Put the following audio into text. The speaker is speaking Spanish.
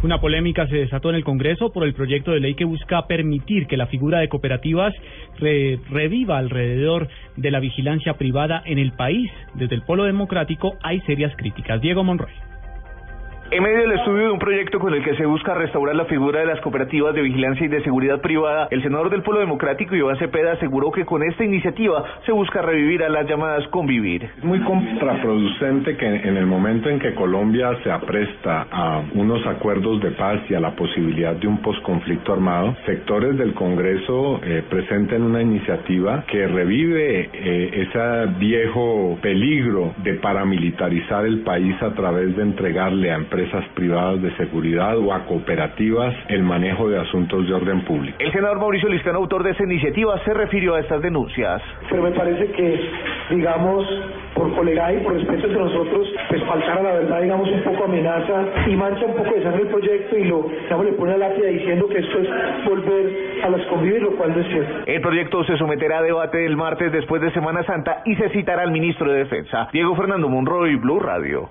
Una polémica se desató en el Congreso por el proyecto de ley que busca permitir que la figura de cooperativas re- reviva alrededor de la vigilancia privada en el país. Desde el Polo Democrático hay serias críticas. Diego Monroy. En medio del estudio de un proyecto con el que se busca restaurar la figura de las cooperativas de vigilancia y de seguridad privada, el senador del Polo Democrático Iván Cepeda aseguró que con esta iniciativa se busca revivir a las llamadas convivir. Es muy contraproducente que en el momento en que Colombia se apresta a unos acuerdos de paz y a la posibilidad de un posconflicto armado, sectores del Congreso eh, presenten una iniciativa que revive eh, ese viejo peligro de paramilitarizar el país a través de entregarle a empresas privadas de seguridad o a cooperativas el manejo de asuntos de orden público. El senador Mauricio Liscano, autor de esta iniciativa, se refirió a estas denuncias. pero me parece que, digamos, por colega y por respeto entre nosotros, pues faltar a la verdad, digamos, un poco amenaza y mancha un poco de sangre el proyecto y lo, digamos, le pone a lápida diciendo que esto es volver a las convivir, lo cual no es cierto. El proyecto se someterá a debate el martes después de Semana Santa y se citará al ministro de Defensa. Diego Fernando Monroy, Blue Radio.